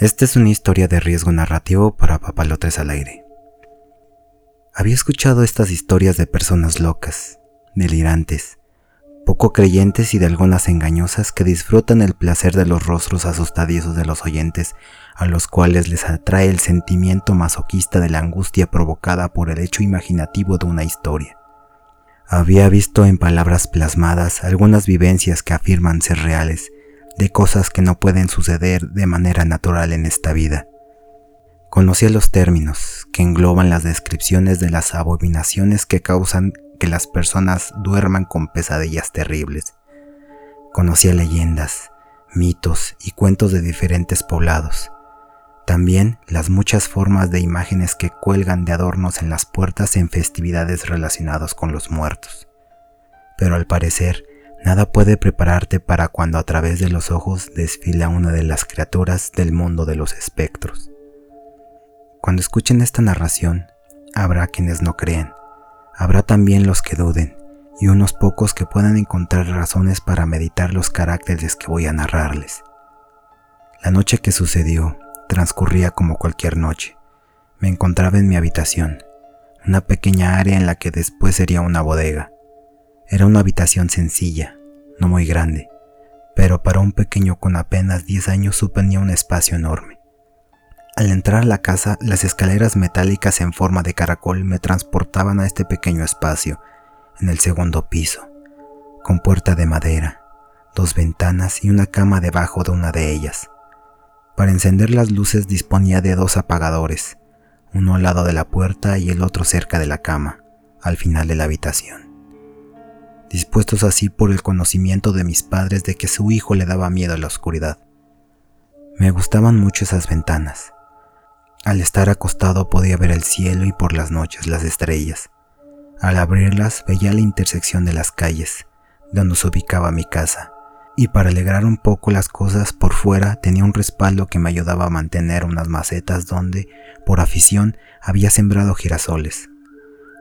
Esta es una historia de riesgo narrativo para papalotes al aire. Había escuchado estas historias de personas locas, delirantes, poco creyentes y de algunas engañosas que disfrutan el placer de los rostros asustadizos de los oyentes, a los cuales les atrae el sentimiento masoquista de la angustia provocada por el hecho imaginativo de una historia. Había visto en palabras plasmadas algunas vivencias que afirman ser reales, de cosas que no pueden suceder de manera natural en esta vida. Conocía los términos que engloban las descripciones de las abominaciones que causan que las personas duerman con pesadillas terribles. Conocía leyendas, mitos y cuentos de diferentes poblados. También las muchas formas de imágenes que cuelgan de adornos en las puertas en festividades relacionadas con los muertos. Pero al parecer, Nada puede prepararte para cuando a través de los ojos desfila una de las criaturas del mundo de los espectros. Cuando escuchen esta narración, habrá quienes no creen, habrá también los que duden y unos pocos que puedan encontrar razones para meditar los caracteres que voy a narrarles. La noche que sucedió transcurría como cualquier noche. Me encontraba en mi habitación, una pequeña área en la que después sería una bodega. Era una habitación sencilla, no muy grande, pero para un pequeño con apenas 10 años suponía un espacio enorme. Al entrar a la casa, las escaleras metálicas en forma de caracol me transportaban a este pequeño espacio, en el segundo piso, con puerta de madera, dos ventanas y una cama debajo de una de ellas. Para encender las luces disponía de dos apagadores, uno al lado de la puerta y el otro cerca de la cama, al final de la habitación dispuestos así por el conocimiento de mis padres de que su hijo le daba miedo a la oscuridad. Me gustaban mucho esas ventanas. Al estar acostado podía ver el cielo y por las noches las estrellas. Al abrirlas veía la intersección de las calles, donde se ubicaba mi casa, y para alegrar un poco las cosas por fuera tenía un respaldo que me ayudaba a mantener unas macetas donde, por afición, había sembrado girasoles.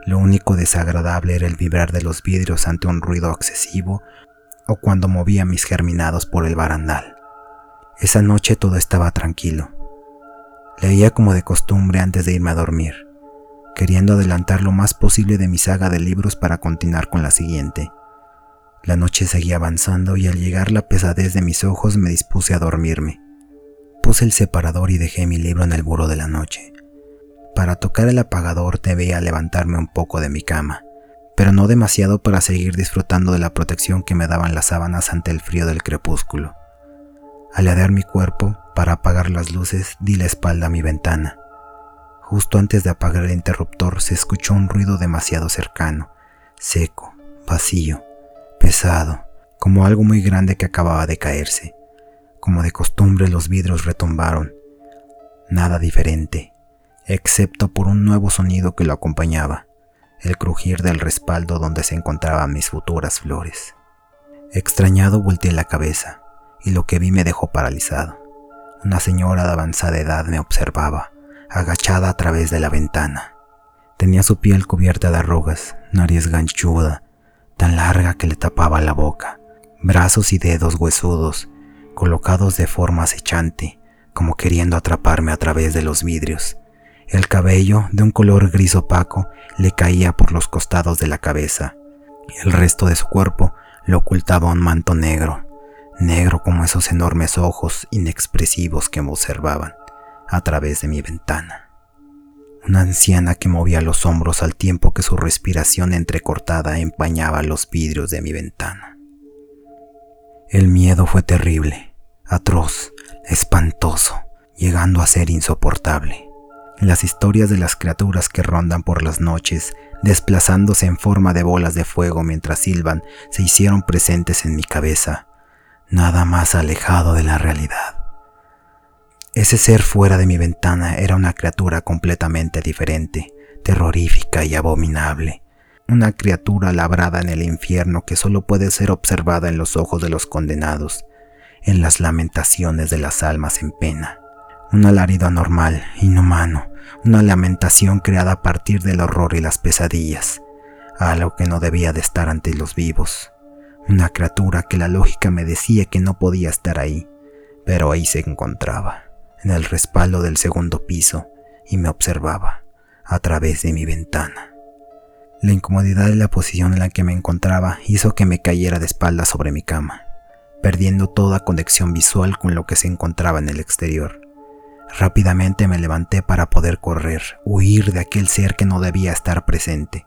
Lo único desagradable era el vibrar de los vidrios ante un ruido excesivo o cuando movía mis germinados por el barandal. Esa noche todo estaba tranquilo. Leía como de costumbre antes de irme a dormir, queriendo adelantar lo más posible de mi saga de libros para continuar con la siguiente. La noche seguía avanzando y al llegar la pesadez de mis ojos me dispuse a dormirme. Puse el separador y dejé mi libro en el buró de la noche. Para tocar el apagador debía levantarme un poco de mi cama, pero no demasiado para seguir disfrutando de la protección que me daban las sábanas ante el frío del crepúsculo. Al ladear mi cuerpo, para apagar las luces, di la espalda a mi ventana. Justo antes de apagar el interruptor se escuchó un ruido demasiado cercano, seco, vacío, pesado, como algo muy grande que acababa de caerse. Como de costumbre los vidrios retumbaron. Nada diferente, excepto por un nuevo sonido que lo acompañaba, el crujir del respaldo donde se encontraban mis futuras flores. Extrañado volteé la cabeza, y lo que vi me dejó paralizado. Una señora de avanzada edad me observaba, agachada a través de la ventana. Tenía su piel cubierta de arrugas, nariz ganchuda, tan larga que le tapaba la boca, brazos y dedos huesudos, colocados de forma acechante, como queriendo atraparme a través de los vidrios. El cabello, de un color gris opaco, le caía por los costados de la cabeza. El resto de su cuerpo lo ocultaba un manto negro, negro como esos enormes ojos inexpresivos que me observaban a través de mi ventana. Una anciana que movía los hombros al tiempo que su respiración entrecortada empañaba los vidrios de mi ventana. El miedo fue terrible, atroz, espantoso, llegando a ser insoportable las historias de las criaturas que rondan por las noches, desplazándose en forma de bolas de fuego mientras silban, se hicieron presentes en mi cabeza, nada más alejado de la realidad. Ese ser fuera de mi ventana era una criatura completamente diferente, terrorífica y abominable, una criatura labrada en el infierno que solo puede ser observada en los ojos de los condenados, en las lamentaciones de las almas en pena un alarido anormal, inhumano, una lamentación creada a partir del horror y las pesadillas, algo que no debía de estar ante los vivos, una criatura que la lógica me decía que no podía estar ahí, pero ahí se encontraba, en el respaldo del segundo piso y me observaba a través de mi ventana. La incomodidad de la posición en la que me encontraba hizo que me cayera de espaldas sobre mi cama, perdiendo toda conexión visual con lo que se encontraba en el exterior. Rápidamente me levanté para poder correr, huir de aquel ser que no debía estar presente.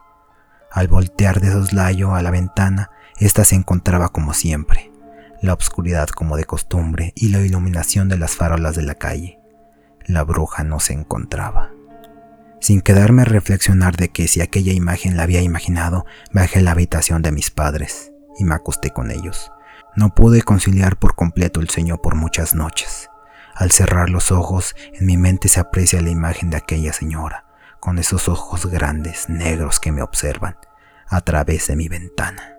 Al voltear de soslayo a la ventana, ésta se encontraba como siempre, la oscuridad como de costumbre y la iluminación de las farolas de la calle. La bruja no se encontraba. Sin quedarme a reflexionar de que si aquella imagen la había imaginado, bajé a la habitación de mis padres y me acosté con ellos. No pude conciliar por completo el sueño por muchas noches. Al cerrar los ojos, en mi mente se aprecia la imagen de aquella señora, con esos ojos grandes, negros que me observan, a través de mi ventana.